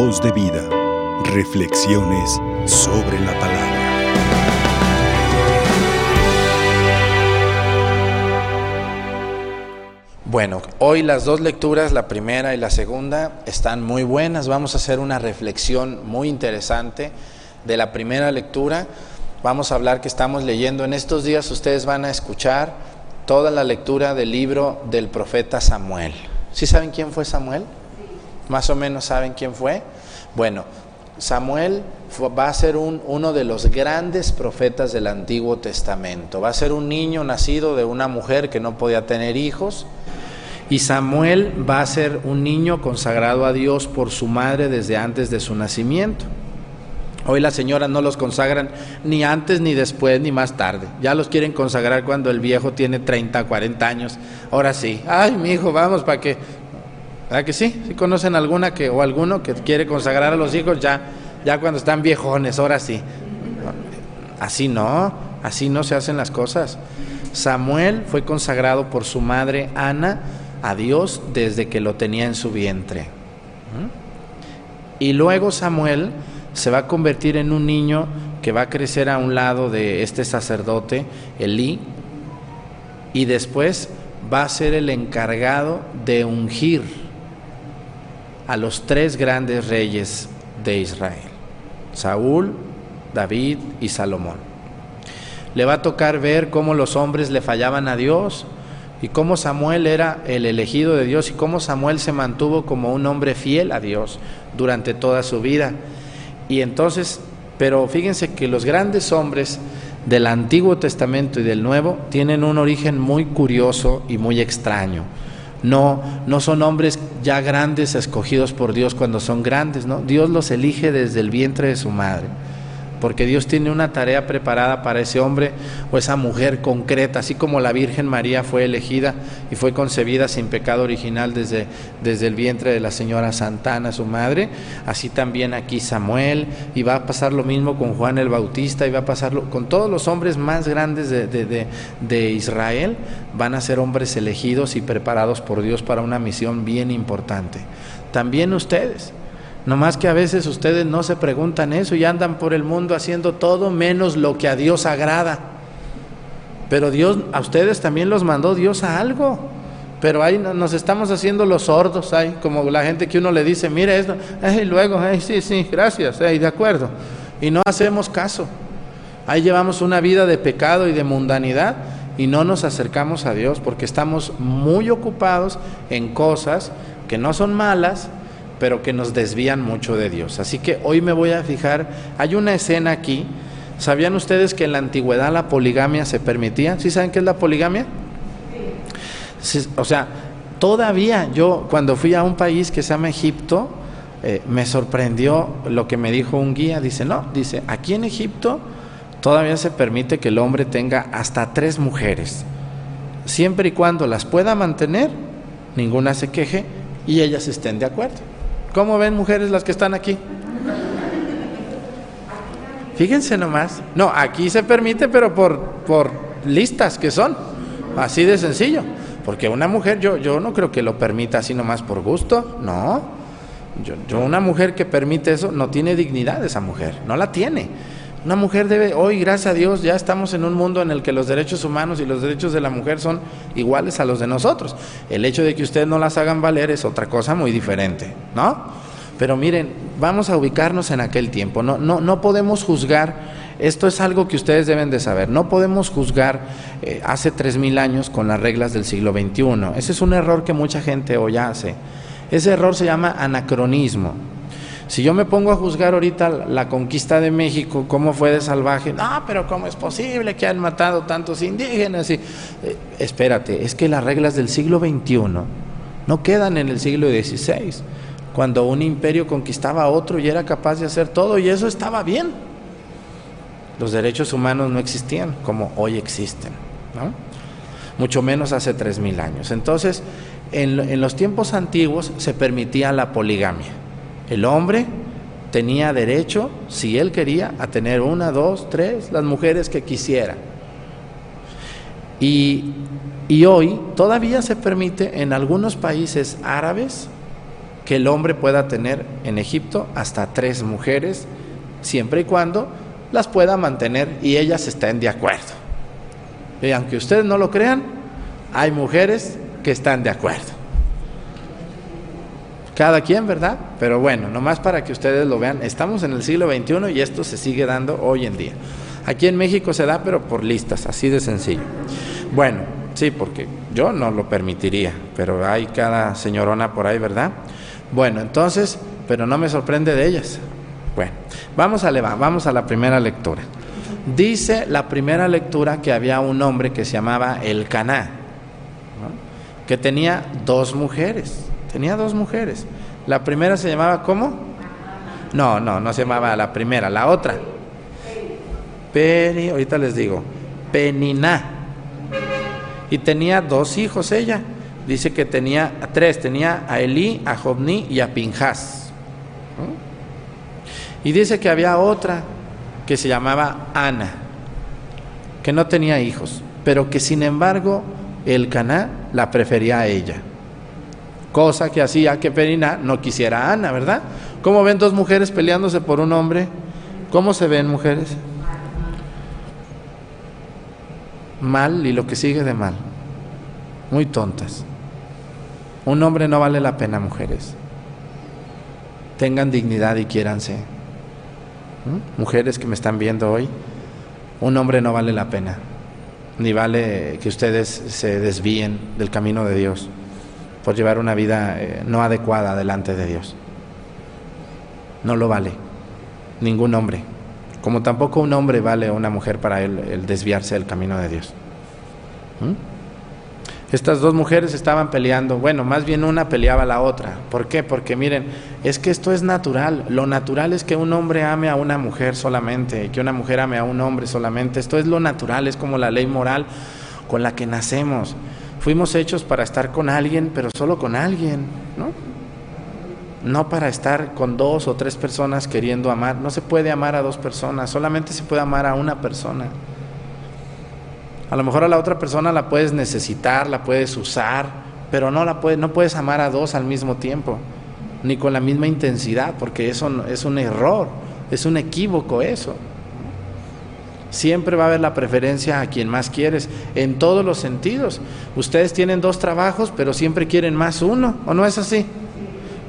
Voz de vida. Reflexiones sobre la palabra. Bueno, hoy las dos lecturas, la primera y la segunda, están muy buenas. Vamos a hacer una reflexión muy interesante de la primera lectura. Vamos a hablar que estamos leyendo. En estos días ustedes van a escuchar toda la lectura del libro del profeta Samuel. ¿Sí saben quién fue Samuel? Más o menos saben quién fue. Bueno, Samuel va a ser uno de los grandes profetas del Antiguo Testamento. Va a ser un niño nacido de una mujer que no podía tener hijos y Samuel va a ser un niño consagrado a Dios por su madre desde antes de su nacimiento. Hoy las señoras no los consagran ni antes, ni después, ni más tarde. Ya los quieren consagrar cuando el viejo tiene 30, 40 años. Ahora sí. Ay, mi hijo, vamos para que. ¿Verdad que sí? ¿Sí conocen alguna que o alguno que quiere consagrar a los hijos ya ya cuando están viejones? Ahora sí. Así no, así no se hacen las cosas. Samuel fue consagrado por su madre Ana a Dios desde que lo tenía en su vientre. ¿Mm? Y luego Samuel se va a convertir en un niño que va a crecer a un lado de este sacerdote, Elí, y después va a ser el encargado de ungir a los tres grandes reyes de Israel, Saúl, David y Salomón. Le va a tocar ver cómo los hombres le fallaban a Dios, y cómo Samuel era el elegido de Dios y cómo Samuel se mantuvo como un hombre fiel a Dios durante toda su vida. Y entonces, pero fíjense que los grandes hombres del Antiguo Testamento y del Nuevo tienen un origen muy curioso y muy extraño. No, no son hombres ya grandes escogidos por Dios cuando son grandes, ¿no? Dios los elige desde el vientre de su madre porque Dios tiene una tarea preparada para ese hombre o esa mujer concreta, así como la Virgen María fue elegida y fue concebida sin pecado original desde, desde el vientre de la señora Santana, su madre, así también aquí Samuel, y va a pasar lo mismo con Juan el Bautista, y va a pasarlo con todos los hombres más grandes de, de Israel, van a ser hombres elegidos y preparados por Dios para una misión bien importante. También ustedes. No más que a veces ustedes no se preguntan eso y andan por el mundo haciendo todo menos lo que a Dios agrada. Pero Dios, a ustedes también los mandó Dios a algo. Pero ahí nos estamos haciendo los sordos, ahí, como la gente que uno le dice, mire esto, y luego, sí, sí, gracias, de acuerdo. Y no hacemos caso. Ahí llevamos una vida de pecado y de mundanidad y no nos acercamos a Dios porque estamos muy ocupados en cosas que no son malas, pero que nos desvían mucho de Dios. Así que hoy me voy a fijar, hay una escena aquí, ¿sabían ustedes que en la antigüedad la poligamia se permitía? ¿Sí saben qué es la poligamia? o sea, todavía yo cuando fui a un país que se llama Egipto, eh, me sorprendió lo que me dijo un guía, dice, no, dice, aquí en Egipto todavía se permite que el hombre tenga hasta tres mujeres, siempre y cuando las pueda mantener, ninguna se queje y ellas estén de acuerdo. ¿Cómo ven mujeres las que están aquí? Fíjense nomás. No, aquí se permite, pero por, por listas que son. Así de sencillo. Porque una mujer, yo, yo no creo que lo permita así nomás por gusto. No. Yo, yo, una mujer que permite eso no tiene dignidad esa mujer. No la tiene. Una mujer debe, hoy gracias a Dios ya estamos en un mundo en el que los derechos humanos y los derechos de la mujer son iguales a los de nosotros. El hecho de que ustedes no las hagan valer es otra cosa muy diferente, ¿no? Pero miren, vamos a ubicarnos en aquel tiempo. No, no, no podemos juzgar, esto es algo que ustedes deben de saber, no podemos juzgar eh, hace tres mil años con las reglas del siglo XXI. Ese es un error que mucha gente hoy hace. Ese error se llama anacronismo. Si yo me pongo a juzgar ahorita la conquista de México, cómo fue de salvaje, no, pero ¿cómo es posible que han matado tantos indígenas? Y, eh, espérate, es que las reglas del siglo XXI no quedan en el siglo XVI, cuando un imperio conquistaba a otro y era capaz de hacer todo, y eso estaba bien. Los derechos humanos no existían como hoy existen, ¿no? mucho menos hace tres mil años. Entonces, en los tiempos antiguos se permitía la poligamia el hombre tenía derecho, si él quería, a tener una, dos, tres, las mujeres que quisiera. Y, hoy todavía se permite en algunos países árabes que el hombre pueda tener en Egipto hasta tres mujeres, siempre y cuando las pueda mantener y ellas estén de acuerdo. Y aunque ustedes no lo crean, hay mujeres que están de acuerdo. Cada quien, ¿verdad? Pero bueno, nomás para que ustedes lo vean, estamos en el siglo XXI y esto se sigue dando hoy en día. Aquí en México se da, pero por listas, así de sencillo. Bueno, sí, porque yo no lo permitiría, pero hay cada señorona por ahí, ¿verdad? Bueno, entonces, pero no me sorprende de ellas. Bueno, vamos a, vamos a la primera lectura. Dice la primera lectura que había un hombre que se llamaba El Caná, que tenía dos mujeres. Tenía dos mujeres. La primera se llamaba ¿cómo? No, no, no se llamaba la primera, la otra. Peri, ahorita les digo, Peniná. Y tenía dos hijos ella. Dice que tenía tres, tenía a Elí, a Jobní y a Pinjas. Y dice que había otra que se llamaba Ana, que no tenía hijos, pero que sin embargo el Caná la prefería a ella cosa que hacía que Perina no quisiera Ana, ¿verdad? ¿Cómo ven dos mujeres peleándose por un hombre? ¿Cómo se ven mujeres? Mal y lo que sigue de mal. Muy tontas. Un hombre no vale la pena, mujeres. Tengan dignidad y quiéranse. ¿Mm? Mujeres que me están viendo hoy, un hombre no vale la pena. Ni vale que ustedes se desvíen del camino de Dios por llevar una vida eh, no adecuada delante de Dios. No lo vale ningún hombre, como tampoco un hombre vale a una mujer para él el desviarse del camino de Dios. ¿Mm? Estas dos mujeres estaban peleando, bueno, más bien una peleaba a la otra. ¿Por qué? Porque miren, es que esto es natural. Lo natural es que un hombre ame a una mujer solamente que una mujer ame a un hombre solamente. Esto es lo natural, es como la ley moral con la que nacemos. Fuimos hechos para estar con alguien, pero solo con alguien, ¿no? No para estar con dos o tres personas queriendo amar. No se puede amar a dos personas, solamente se puede amar a una persona. A lo mejor a la otra persona la puedes necesitar, la puedes usar, pero no la puedes, no puedes amar a dos al mismo tiempo, ni con la misma intensidad, porque eso es un error, es un equívoco eso. Siempre va a haber la preferencia a quien más quieres, en todos los sentidos. Ustedes tienen dos trabajos, pero siempre quieren más uno, ¿o no es así?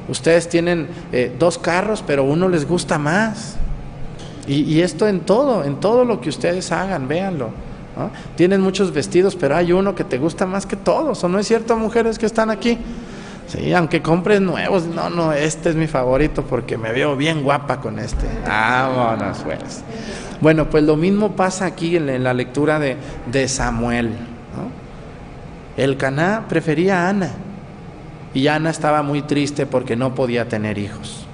Ustedes tienen eh, dos carros, pero uno les gusta más. Y, esto en todo, en todo lo que ustedes hagan, véanlo. Tienen muchos vestidos, pero hay uno que te gusta más que todos, ¿o no es cierto, mujeres que están aquí? Sí, aunque compres nuevos, no, no, este es mi favorito porque me veo bien guapa con este. Vámonos, pues. Bueno, pues lo mismo pasa aquí en, la lectura de, de Samuel. El Caná prefería a Ana y Ana estaba muy triste porque no podía tener hijos.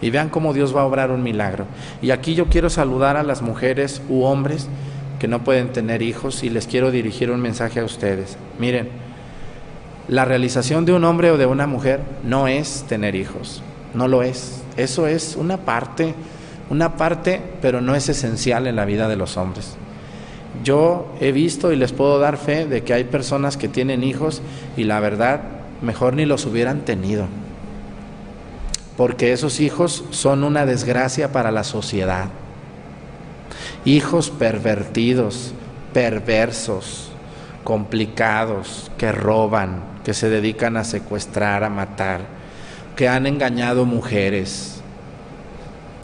Y vean cómo Dios va a obrar un milagro. Y aquí yo quiero saludar a las mujeres u hombres que no pueden tener hijos y les quiero dirigir un mensaje a ustedes. Miren, la realización de un hombre o de una mujer no es tener hijos, no lo es. Eso es una parte una parte, pero no es esencial en la vida de los hombres. Yo he visto y les puedo dar fe de que hay personas que tienen hijos y la verdad mejor ni los hubieran tenido, porque esos hijos son una desgracia para la sociedad. Hijos pervertidos, perversos, complicados, que roban, que se dedican a secuestrar, a matar, que han engañado mujeres,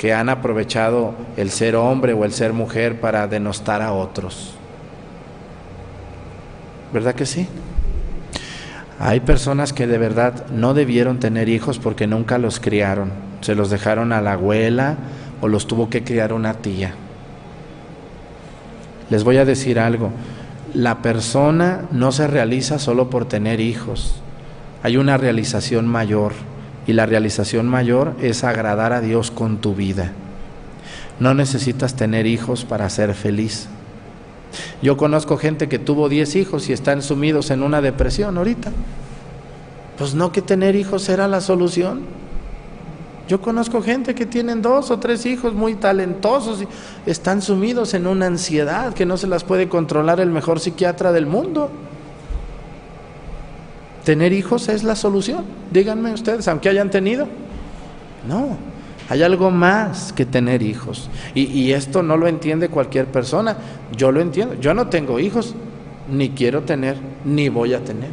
que han aprovechado el ser hombre o el ser mujer para denostar a otros. ¿Verdad que sí? Hay personas que de verdad no debieron tener hijos porque nunca los criaron. Se los dejaron a la abuela o los tuvo que criar una tía. Les voy a decir algo. La persona no se realiza solo por tener hijos. Hay una realización mayor. Y la realización mayor es agradar a Dios con tu vida. No necesitas tener hijos para ser feliz. Yo conozco gente que tuvo 10 hijos y están sumidos en una depresión ahorita. Pues no que tener hijos era la solución. Yo conozco gente que tienen dos o tres hijos muy talentosos y están sumidos en una ansiedad que no se las puede controlar el mejor psiquiatra del mundo. ¿Tener hijos es la solución? Díganme ustedes, aunque hayan tenido. No, hay algo más que tener hijos. Y, esto no lo entiende cualquier persona. Yo lo entiendo. Yo no tengo hijos, ni quiero tener, ni voy a tener.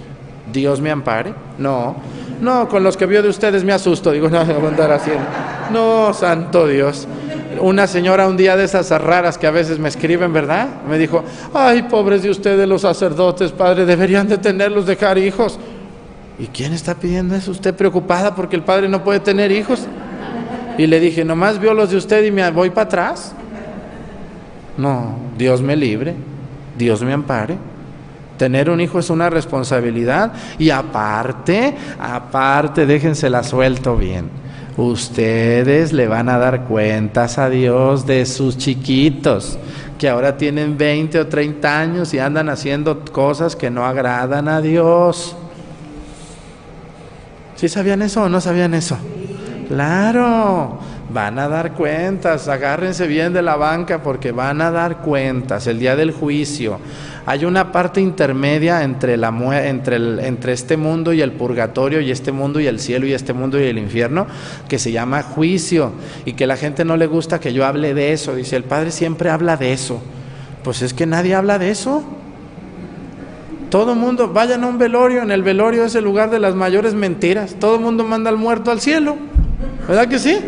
Dios me ampare. No, no, con los que vio de ustedes me asusto. Digo, no, voy a andar haciendo. No, santo Dios. Una señora un día de esas raras que a veces me escriben, ¿verdad? Me dijo, ay, pobres de ustedes los sacerdotes, padre, deberían de tenerlos, dejar hijos. ¿Y quién está pidiendo eso? ¿Usted preocupada porque el padre no puede tener hijos? Y le dije, nomás vio los de usted y me voy para atrás. No, Dios me libre, Dios me ampare. Tener un hijo es una responsabilidad y aparte, aparte, déjensela suelto bien. Ustedes le van a dar cuentas a Dios de sus chiquitos, que ahora tienen 20 o 30 años y andan haciendo cosas que no agradan a Dios. ¿Sí sabían eso o no sabían eso? Claro, van a dar cuentas, agárrense bien de la banca porque van a dar cuentas el día del juicio. Hay una parte intermedia entre, la, entre, el, entre este mundo y el purgatorio y este mundo y el cielo y este mundo y el infierno que se llama juicio y que la gente no le gusta que yo hable de eso. Dice, el Padre siempre habla de eso. Pues es que nadie habla de eso. Todo el mundo, vayan a un velorio, en el velorio es el lugar de las mayores mentiras. Todo el mundo manda al muerto al cielo. ¿Verdad que sí?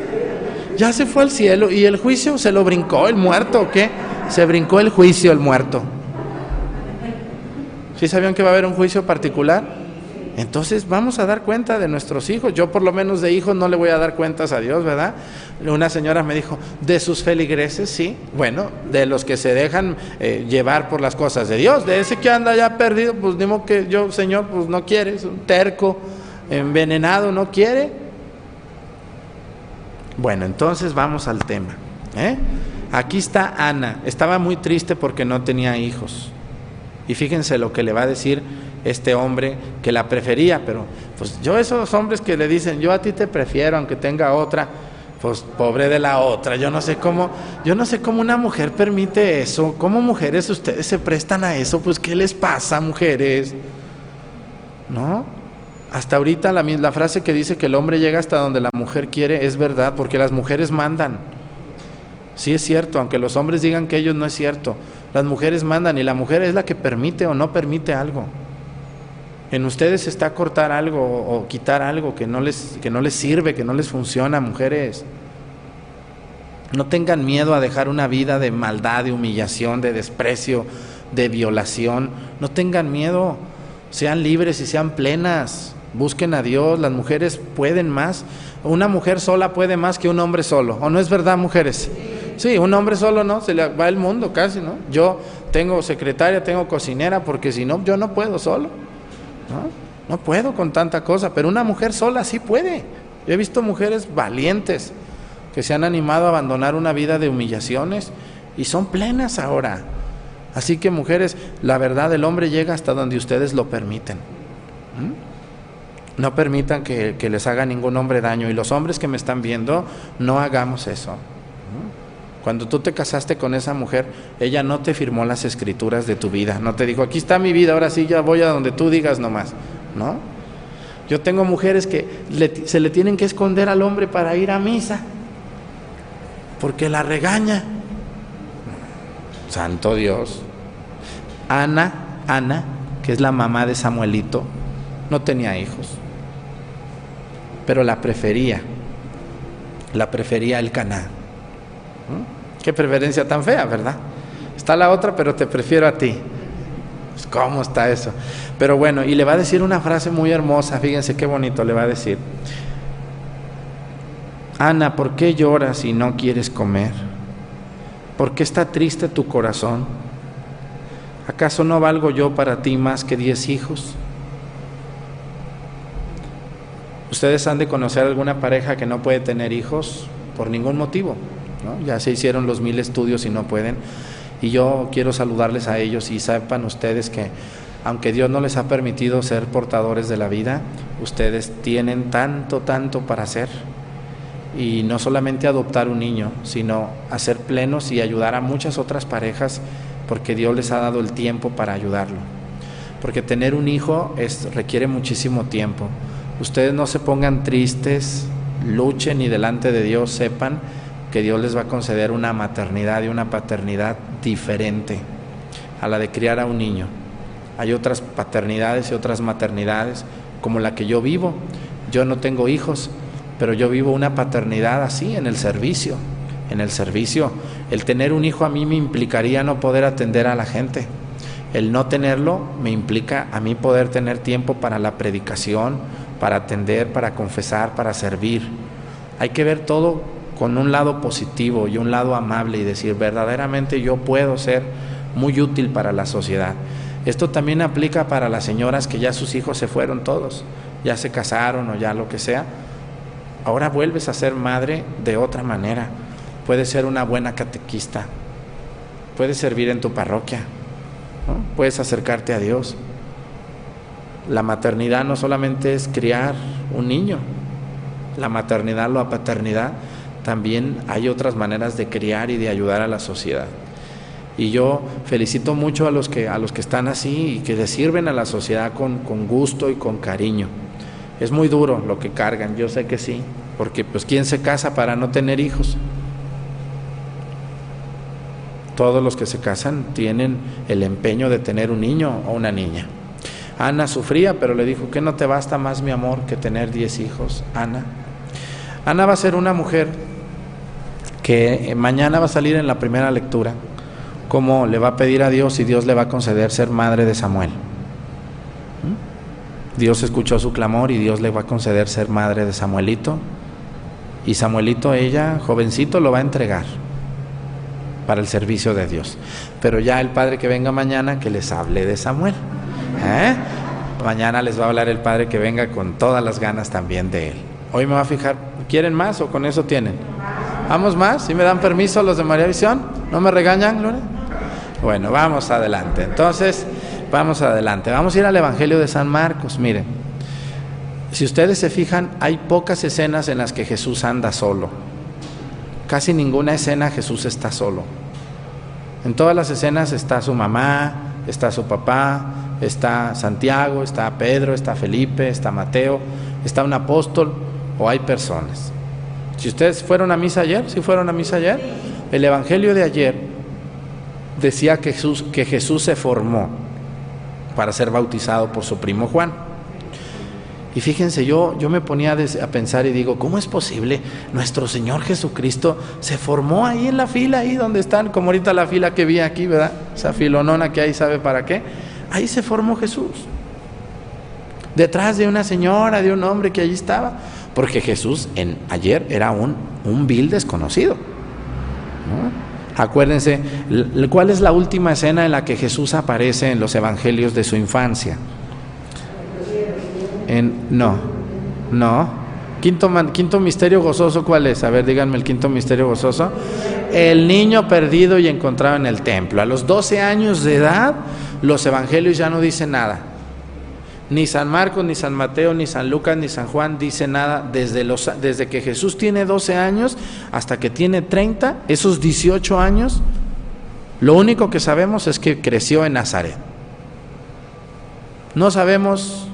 Ya se fue al cielo y el juicio se lo brincó el muerto, ¿o qué? Se brincó el juicio el muerto. ¿Sí sabían que va a haber un juicio particular? Entonces vamos a dar cuenta de nuestros hijos. Yo por lo menos de hijos no le voy a dar cuentas a Dios, ¿verdad? Una señora me dijo, de sus feligreses, sí. Bueno, de los que se dejan eh, llevar por las cosas de Dios. De ese que anda ya perdido, pues digo que yo, Señor, pues no quiere, es un terco, envenenado, no quiere. Bueno, entonces vamos al tema. ¿eh? Aquí está Ana. Estaba muy triste porque no tenía hijos. Y fíjense lo que le va a decir este hombre que la prefería, pero pues yo esos hombres que le dicen, yo a ti te prefiero aunque tenga otra, pues pobre de la otra, yo no sé cómo, yo no sé cómo una mujer permite eso, cómo mujeres ustedes se prestan a eso, pues qué les pasa, mujeres, ¿no? Hasta ahorita la, la frase que dice que el hombre llega hasta donde la mujer quiere es verdad, porque las mujeres mandan. Sí es cierto, aunque los hombres digan que ellos no es cierto. Las mujeres mandan y la mujer es la que permite o no permite algo. En ustedes está cortar algo o quitar algo que no les, que no les sirve, que no les funciona, mujeres. No tengan miedo a dejar una vida de maldad, de humillación, de desprecio, de violación. No tengan miedo. Sean libres y sean plenas. Busquen a Dios. Las mujeres pueden más. Una mujer sola puede más que un hombre solo. ¿O no es verdad, mujeres? Sí, un hombre solo no, se le va el mundo casi, ¿no? Yo tengo secretaria, tengo cocinera, porque si no, yo no puedo solo. ¿No? Puedo con tanta cosa, pero una mujer sola sí puede. Yo he visto mujeres valientes que se han animado a abandonar una vida de humillaciones y son plenas ahora. Así que mujeres, la verdad el hombre llega hasta donde ustedes lo permiten. No permitan que les haga ningún hombre daño. Y los hombres que me están viendo, no hagamos eso. Cuando tú te casaste con esa mujer, ella no te firmó las escrituras de tu vida, no te dijo, aquí está mi vida, ahora sí ya voy a donde tú digas nomás, ¿no? Yo tengo mujeres que se le tienen que esconder al hombre para ir a misa, porque la regaña. Santo Dios. Ana, Ana, que es la mamá de Samuelito, no tenía hijos, pero la prefería, la prefería el Caná. Qué preferencia tan fea, ¿verdad? Está la otra, pero te prefiero a ti. Pues, ¿Cómo está eso? Pero bueno, y le va a decir una frase muy hermosa, fíjense qué bonito le va a decir. Ana, ¿por qué lloras y no quieres comer? ¿Por qué está triste tu corazón? ¿Acaso no valgo yo para ti más que diez hijos? Ustedes han de conocer alguna pareja que no puede tener hijos por ningún motivo. Ya se hicieron los mil estudios y no pueden. Y yo quiero saludarles a ellos y sepan ustedes que aunque Dios no les ha permitido ser portadores de la vida, ustedes tienen tanto, tanto para hacer. Y no solamente adoptar un niño, sino hacer plenos y ayudar a muchas otras parejas porque Dios les ha dado el tiempo para ayudarlo. porque tener un hijo es, requiere muchísimo tiempo. Ustedes no se pongan tristes, luchen y delante de Dios sepan que Dios les va a conceder una maternidad y una paternidad diferente a la de criar a un niño. Hay otras paternidades y otras maternidades como la que yo vivo. Yo no tengo hijos, pero yo vivo una paternidad así en el servicio. En el servicio, el tener un hijo a mí me implicaría no poder atender a la gente. El no tenerlo me implica a mí poder tener tiempo para la predicación, para atender, para confesar, para servir. Hay que ver todo con un lado positivo y un lado amable y decir, verdaderamente yo puedo ser muy útil para la sociedad. Esto también aplica para las señoras que ya sus hijos se fueron todos, ya se casaron o ya lo que sea. Ahora vuelves a ser madre de otra manera. Puedes ser una buena catequista, puedes servir en tu parroquia, puedes acercarte a Dios. La maternidad no solamente es criar un niño, la maternidad, la paternidad, también hay otras maneras de criar y de ayudar a la sociedad. Y yo felicito mucho a los que, a los que están así y que le sirven a la sociedad con, con gusto y con cariño. Es muy duro lo que cargan, yo sé que sí, porque pues ¿quién se casa para no tener hijos? Todos los que se casan tienen el empeño de tener un niño o una niña. Ana sufría, pero le dijo que no te basta más mi amor que tener diez hijos. Ana. Ana va a ser una mujer que mañana va a salir en la primera lectura cómo le va a pedir a Dios y Dios le va a conceder ser madre de Samuel. ¿Mm? Dios escuchó su clamor y Dios le va a conceder ser madre de Samuelito. Y Samuelito, ella, jovencito, lo va a entregar para el servicio de Dios. Pero ya el Padre que venga mañana, que les hable de Samuel. ¿Eh? Mañana les va a hablar el Padre que venga con todas las ganas también de él. Hoy me va a fijar, ¿quieren más o con eso tienen? ¿Vamos más? ¿Si me dan permiso los de María Visión? ¿No me regañan, Lore? Bueno, vamos adelante. Entonces, vamos adelante. Vamos a ir al Evangelio de San Marcos. Miren, si ustedes se fijan, hay pocas escenas en las que Jesús anda solo. Casi ninguna escena Jesús está solo. En todas las escenas está su mamá, está su papá, está Santiago, está Pedro, está Felipe, está Mateo, está un apóstol o hay personas. Si ustedes fueron a misa ayer, si fueron a misa ayer, el Evangelio de ayer decía que Jesús, que Jesús se formó para ser bautizado por su primo Juan. Y fíjense, yo, yo me ponía a pensar y digo, ¿cómo es posible? Nuestro Señor Jesucristo se formó ahí en la fila, ahí donde están, como ahorita la fila que vi aquí, ¿verdad? Esa filonona que ahí sabe para qué. Ahí se formó Jesús. Detrás de una señora, de un hombre que allí estaba. Porque Jesús en, ayer era un, un vil desconocido. ¿no? Acuérdense, ¿cuál es la última escena en la que Jesús aparece en los evangelios de su infancia? En, no, no. Quinto, quinto misterio gozoso, ¿cuál es? A ver, díganme el quinto misterio gozoso. El niño perdido y encontrado en el templo. A los 12 años de edad, los evangelios ya no dicen nada. Ni San Marcos, ni San Mateo, ni San Lucas, ni San Juan dice nada desde, los, desde que Jesús tiene 12 años hasta que tiene 30, esos 18 años, lo único que sabemos es que creció en Nazaret. No sabemos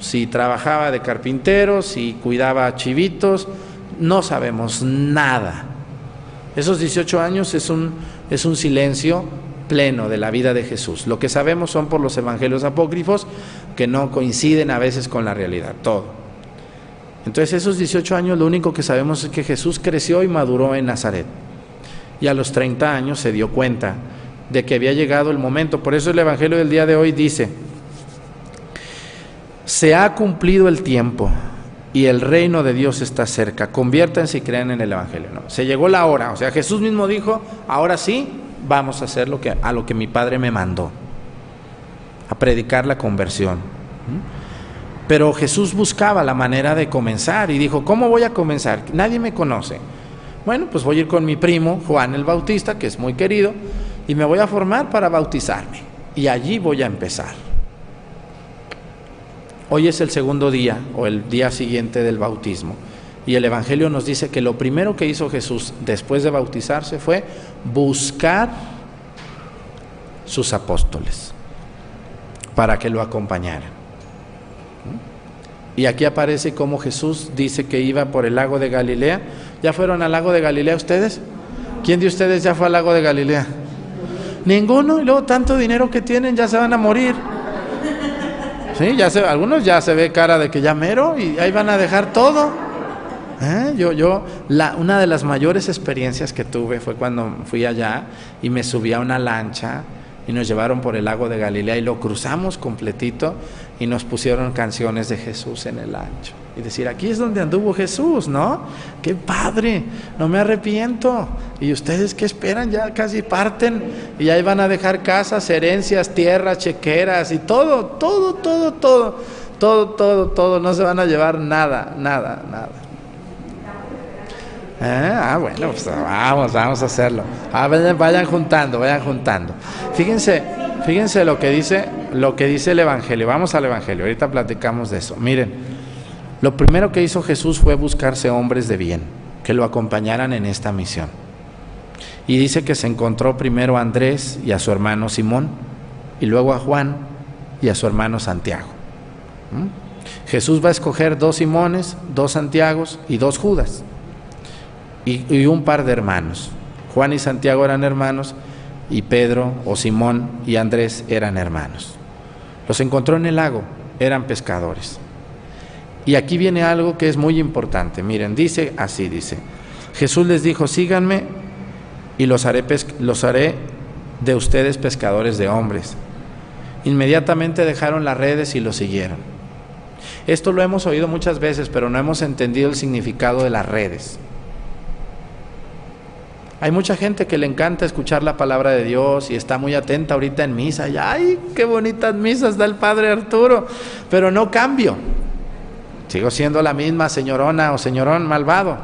si trabajaba de carpintero, si cuidaba chivitos, no sabemos nada. Esos 18 años es un, es un silencio pleno de la vida de Jesús. Lo que sabemos son por los evangelios apócrifos que no coinciden a veces con la realidad, todo. Entonces esos 18 años lo único que sabemos es que Jesús creció y maduró en Nazaret. Y a los 30 años se dio cuenta de que había llegado el momento. Por eso el Evangelio del día de hoy dice, se ha cumplido el tiempo y el reino de Dios está cerca. Conviértanse y crean en el Evangelio. No, se llegó la hora. O sea, Jesús mismo dijo, ahora sí, vamos a hacer lo que, a lo que mi Padre me mandó, predicar la conversión. Pero Jesús buscaba la manera de comenzar y dijo, ¿cómo voy a comenzar? Nadie me conoce. Bueno, pues voy a ir con mi primo, Juan el Bautista, que es muy querido, y me voy a formar para bautizarme. Y allí voy a empezar. Hoy es el segundo día o el día siguiente del bautismo. Y el Evangelio nos dice que lo primero que hizo Jesús después de bautizarse fue buscar sus apóstoles. Para que lo acompañaran. Y aquí aparece como Jesús dice que iba por el lago de Galilea. ¿Ya fueron al lago de Galilea ustedes? ¿Quién de ustedes ya fue al lago de Galilea? Ninguno, y luego tanto dinero que tienen ya se van a morir. Sí, ya se, algunos ya se ve cara de que ya mero y ahí van a dejar todo. ¿Eh? Yo, yo, la, una de las mayores experiencias que tuve fue cuando fui allá y me subí a una lancha y nos llevaron por el lago de Galilea y lo cruzamos completito y nos pusieron canciones de Jesús en el ancho. Y decir, aquí es donde anduvo Jesús, ¿no? Qué padre, no me arrepiento. ¿Y ustedes qué esperan? Ya casi parten y ahí van a dejar casas, herencias, tierras, chequeras y todo, todo, todo, todo, todo, todo, todo. No se van a llevar nada, nada, nada. ¿Eh? Ah, bueno, pues vamos, vamos a hacerlo. Ah, vayan, juntando, vayan juntando. Fíjense, fíjense lo que dice, lo que dice el Evangelio. Vamos al Evangelio. Ahorita platicamos de eso. Miren, lo primero que hizo Jesús fue buscarse hombres de bien que lo acompañaran en esta misión. Y dice que se encontró primero a Andrés y a su hermano Simón, y luego a Juan y a su hermano Santiago. ¿Mm? Jesús va a escoger dos Simones, dos Santiagos y dos Judas y, un par de hermanos. Juan y Santiago eran hermanos y Pedro o Simón y Andrés eran hermanos. Los encontró en el lago, eran pescadores. Y aquí viene algo que es muy importante. Miren, dice así, dice. Jesús les dijo, síganme y los haré, los de ustedes pescadores de hombres. Inmediatamente dejaron las redes y lo siguieron. Esto lo hemos oído muchas veces, pero no hemos entendido el significado de las redes. Hay mucha gente que le encanta escuchar la palabra de Dios y está muy atenta ahorita en misa. Y ay, qué bonitas misas da el Padre Arturo. Pero no cambio. Sigo siendo la misma señorona o señorón malvado.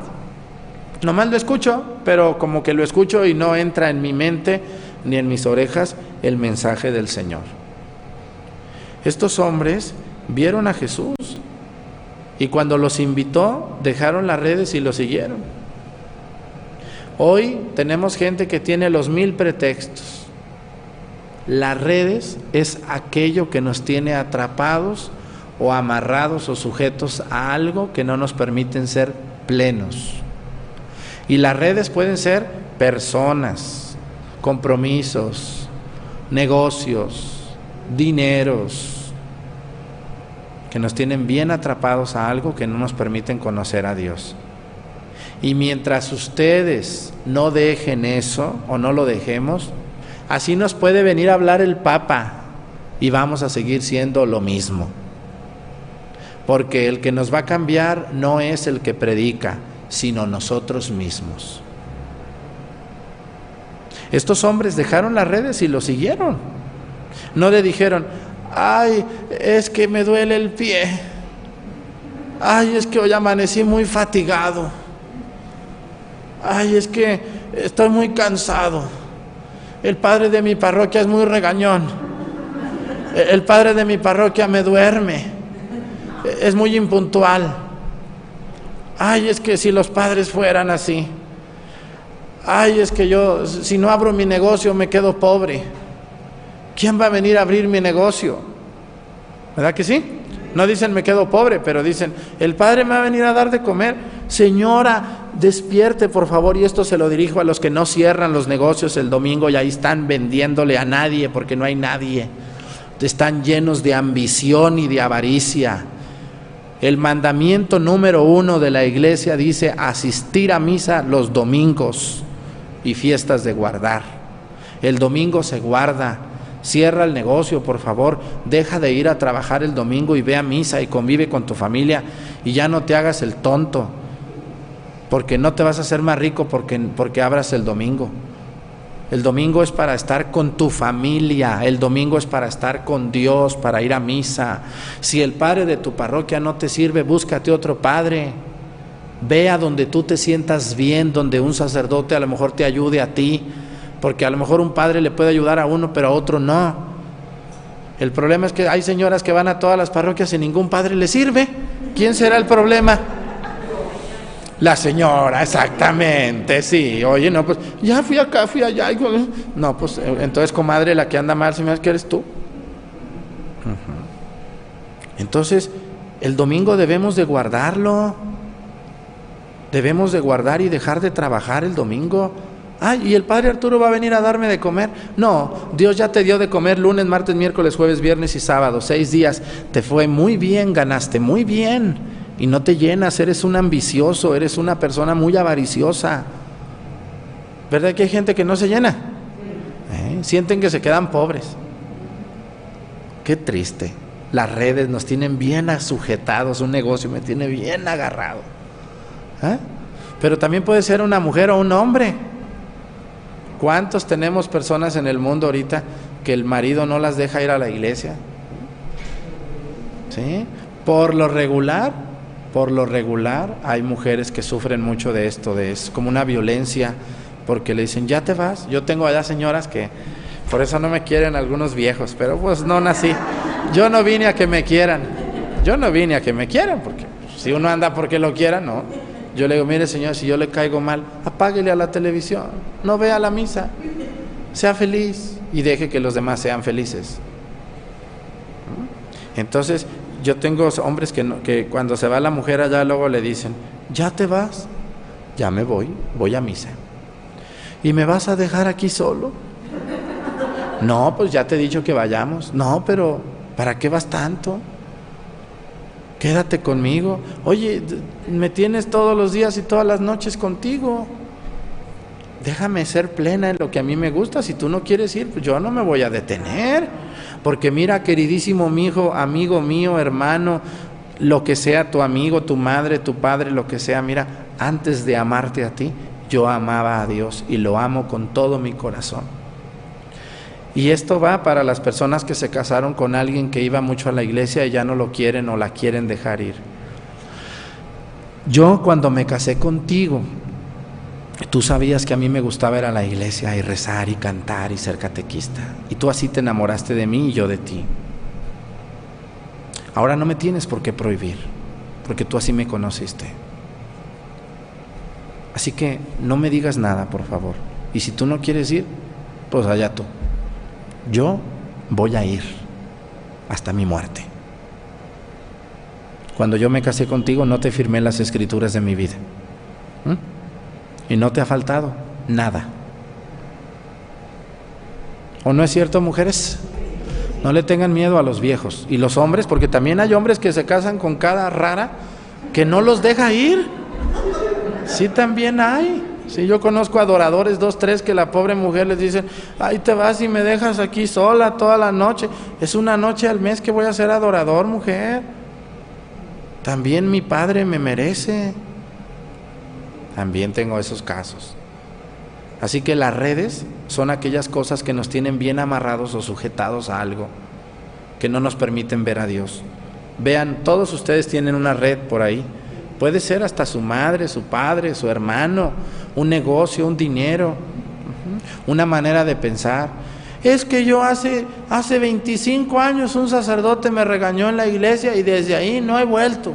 Nomás lo escucho, pero como que lo escucho y no entra en mi mente ni en mis orejas el mensaje del Señor. Estos hombres vieron a Jesús y cuando los invitó dejaron las redes y lo siguieron. Hoy tenemos gente que tiene los mil pretextos. Las redes es aquello que nos tiene atrapados o amarrados o sujetos a algo que no nos permiten ser plenos. Y las redes pueden ser personas, compromisos, negocios, dineros, que nos tienen bien atrapados a algo que no nos permiten conocer a Dios. Y mientras ustedes no dejen eso o no lo dejemos, así nos puede venir a hablar el Papa y vamos a seguir siendo lo mismo. Porque el que nos va a cambiar no es el que predica, sino nosotros mismos. Estos hombres dejaron las redes y lo siguieron. No le dijeron, ay, es que me duele el pie. Ay, es que hoy amanecí muy fatigado ay, es que estoy muy cansado. El padre de mi parroquia es muy regañón. El padre de mi parroquia me duerme. Es muy impuntual. Ay, es que si los padres fueran así. Ay, es que yo, si no abro mi negocio, me quedo pobre. ¿Quién va a venir a abrir mi negocio? ¿Verdad que sí? No dicen me quedo pobre, pero dicen, el padre me va a venir a dar de comer. Señora, despierte por favor, y esto se lo dirijo a los que no cierran los negocios el domingo y ahí están vendiéndole a nadie porque no hay nadie. Están llenos de ambición y de avaricia. El mandamiento número uno de la iglesia dice asistir a misa los domingos y fiestas de guardar. El domingo se guarda, Cierra el negocio, por favor. Deja de ir a trabajar el domingo y ve a misa y convive con tu familia y ya no te hagas el tonto. Porque no te vas a hacer más rico porque, porque abras el domingo. El domingo es para estar con tu familia, el domingo es para estar con Dios, para ir a misa. Si el padre de tu parroquia no te sirve, búscate otro padre. Ve a donde tú te sientas bien, donde un sacerdote a lo mejor te ayude a ti porque a lo mejor un padre le puede ayudar a uno, pero a otro no. El problema es que hay señoras que van a todas las parroquias y ningún padre le sirve. ¿Quién será el problema? La señora, exactamente, sí. Oye, no, pues ya fui acá, fui allá. No, pues entonces, comadre, la que anda mal, se me que eres tú. Entonces, el domingo debemos de guardarlo. Debemos de guardar y dejar de trabajar el domingo. Ay, ¿y el Padre Arturo va a venir a darme de comer? No, Dios ya te dio de comer lunes, martes, miércoles, jueves, viernes y sábado, seis días. Te fue muy bien, ganaste muy bien. Y no te llenas, eres un ambicioso, eres una persona muy avariciosa. ¿Verdad que hay gente que no se llena? ¿Eh? Sienten que se quedan pobres. Qué triste. Las redes nos tienen bien sujetados, un negocio me tiene bien agarrado. ¿Eh? Pero también puede ser una mujer o un hombre. ¿Cuántos tenemos personas en el mundo ahorita que el marido no las deja ir a la iglesia? ¿Sí? Por lo regular, por lo regular hay mujeres que sufren mucho de esto, de es como una violencia, porque le dicen, ya te vas. Yo tengo allá señoras que por eso no me quieren algunos viejos, pero pues no nací. Yo no vine a que me quieran. Yo no vine a que me quieran, porque si uno anda porque lo quiera, no. Yo le digo, mire señor, si yo le caigo mal, apáguele a la televisión, no vea la misa, sea feliz y deje que los demás sean felices. Entonces, yo tengo hombres que, que cuando se va la mujer allá luego le dicen, ya te vas, ya me voy, voy a misa. ¿Y me vas a dejar aquí solo? No, pues ya te he dicho que vayamos. No, pero ¿para qué vas tanto? quédate conmigo. Oye, me tienes todos los días y todas las noches contigo. Déjame ser plena en lo que a mí me gusta. Si tú no quieres ir, pues yo no me voy a detener. Porque mira, queridísimo mi hijo, amigo mío, hermano, lo que sea tu amigo, tu madre, tu padre, lo que sea, mira, antes de amarte a ti, yo amaba a Dios y lo amo con todo mi corazón. Y esto va para las personas que se casaron con alguien que iba mucho a la iglesia y ya no lo quieren o la quieren dejar ir. Yo cuando me casé contigo, tú sabías que a mí me gustaba ir a la iglesia y rezar y cantar y ser catequista. Y tú así te enamoraste de mí y yo de ti. Ahora no me tienes por qué prohibir, porque tú así me conociste. Así que no me digas nada, por favor. Y si tú no quieres ir, pues allá tú yo voy a ir hasta mi muerte. Cuando yo me casé contigo no te firmé las escrituras de mi vida. Y no te ha faltado nada. ¿O no es cierto, mujeres? No le tengan miedo a los viejos. Y los hombres, porque también hay hombres que se casan con cada rara que no los deja ir. Sí, también hay. Si yo conozco adoradores, dos, tres, que la pobre mujer les dice, ahí te vas y me dejas aquí sola toda la noche. Es una noche al mes que voy a ser adorador, mujer. También mi padre me merece. También tengo esos casos. Así que las redes son aquellas cosas que nos tienen bien amarrados o sujetados a algo, que no nos permiten ver a Dios. Vean, todos ustedes tienen una red por ahí Puede ser hasta su madre, su padre, su hermano, un negocio, un dinero, una manera de pensar. Es que yo hace, hace 25 años un sacerdote me regañó en la iglesia y desde ahí no he vuelto.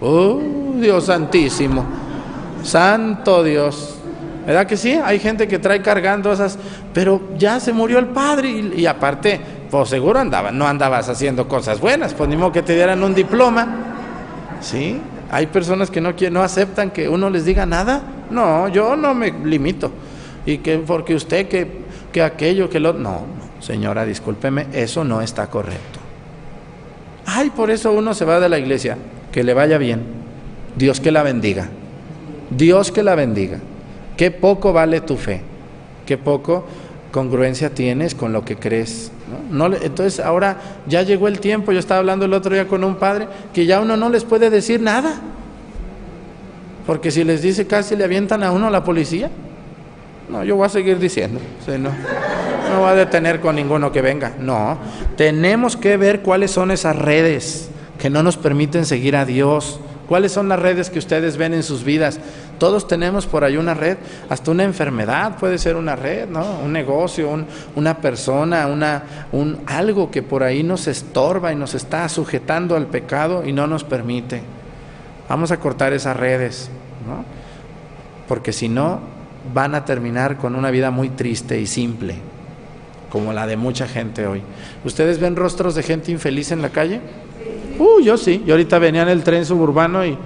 Oh, Dios santísimo. Santo Dios. ¿Verdad que sí? Hay gente que trae cargando esas, pero ya se murió el padre y, aparte, pues seguro andaba, no andabas haciendo cosas buenas, pues ni modo que te dieran un diploma. ¿Sí? Hay personas que no, no aceptan que uno les diga nada. No, yo no me limito. Y que porque usted, que, que aquello, que lo... No, señora, discúlpeme, eso no está correcto. Ay, por eso uno se va de la iglesia. Que le vaya bien. Dios que la bendiga. Dios que la bendiga. Qué poco vale tu fe. Qué poco congruencia tienes con lo que crees. ¿no? entonces ahora ya llegó el tiempo, yo estaba hablando el otro día con un padre, que ya uno no les puede decir nada. Porque si les dice casi le avientan a uno la policía. No, yo voy a seguir diciendo. no, no voy a detener con ninguno que venga. No, tenemos que ver cuáles son esas redes que no nos permiten seguir a Dios ¿Cuáles son las redes que ustedes ven en sus vidas? Todos tenemos por ahí una red, hasta una enfermedad puede ser una red, ¿no? Un negocio, una persona, una, un, algo que por ahí nos estorba y nos está sujetando al pecado y no nos permite. Vamos a cortar esas redes, ¿no? Porque si no, van a terminar con una vida muy triste y simple, como la de mucha gente hoy. ¿Ustedes ven rostros de gente infeliz en la calle? Uh, yo sí. Yo ahorita venía en el tren suburbano y,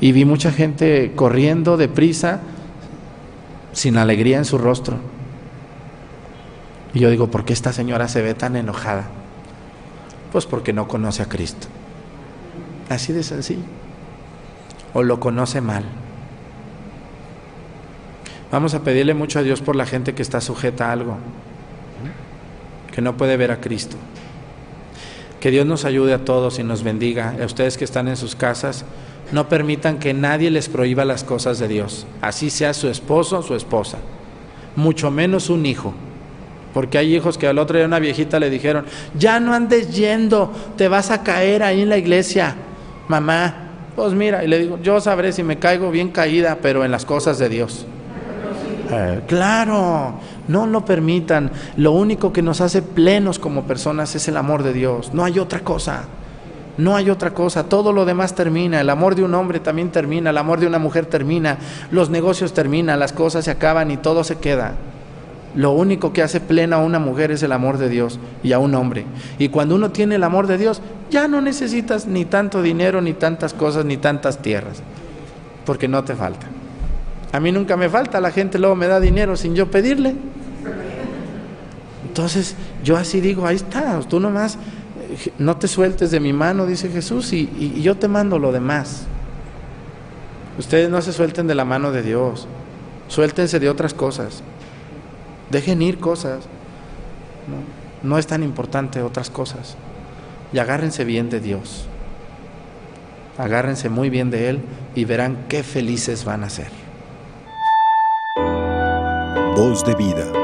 y vi mucha gente corriendo deprisa, sin alegría en su rostro. Y yo digo, ¿por qué esta señora se ve tan enojada? Pues porque no conoce a Cristo. Así de sencillo. O lo conoce mal. Vamos a pedirle mucho a Dios por la gente que está sujeta a algo, que no puede ver a Cristo. Que Dios nos ayude a todos y nos bendiga. A ustedes que están en sus casas, no permitan que nadie les prohíba las cosas de Dios, así sea su esposo o su esposa, mucho menos un hijo. Porque hay hijos que al otro día una viejita le dijeron, ya no andes yendo, te vas a caer ahí en la iglesia, mamá. Pues mira, y le digo, yo sabré si me caigo bien caída, pero en las cosas de Dios. Eh, claro, no lo permitan. Lo único que nos hace plenos como personas es el amor de Dios. No hay otra cosa. No hay otra cosa. Todo lo demás termina. El amor de un hombre también termina. El amor de una mujer termina. Los negocios terminan. Las cosas se acaban y todo se queda. Lo único que hace plena a una mujer es el amor de Dios y a un hombre. Y cuando uno tiene el amor de Dios, ya no necesitas ni tanto dinero, ni tantas cosas, ni tantas tierras. Porque no te falta. A mí nunca me falta, la gente luego me da dinero sin yo pedirle. Entonces yo así digo, ahí está, tú nomás eh, no te sueltes de mi mano, dice Jesús, y, yo te mando lo demás. Ustedes no se suelten de la mano de Dios, suéltense de otras cosas, dejen ir cosas, no, no es tan importante otras cosas, y agárrense bien de Dios, agárrense muy bien de Él y verán qué felices van a ser. Voz de vida.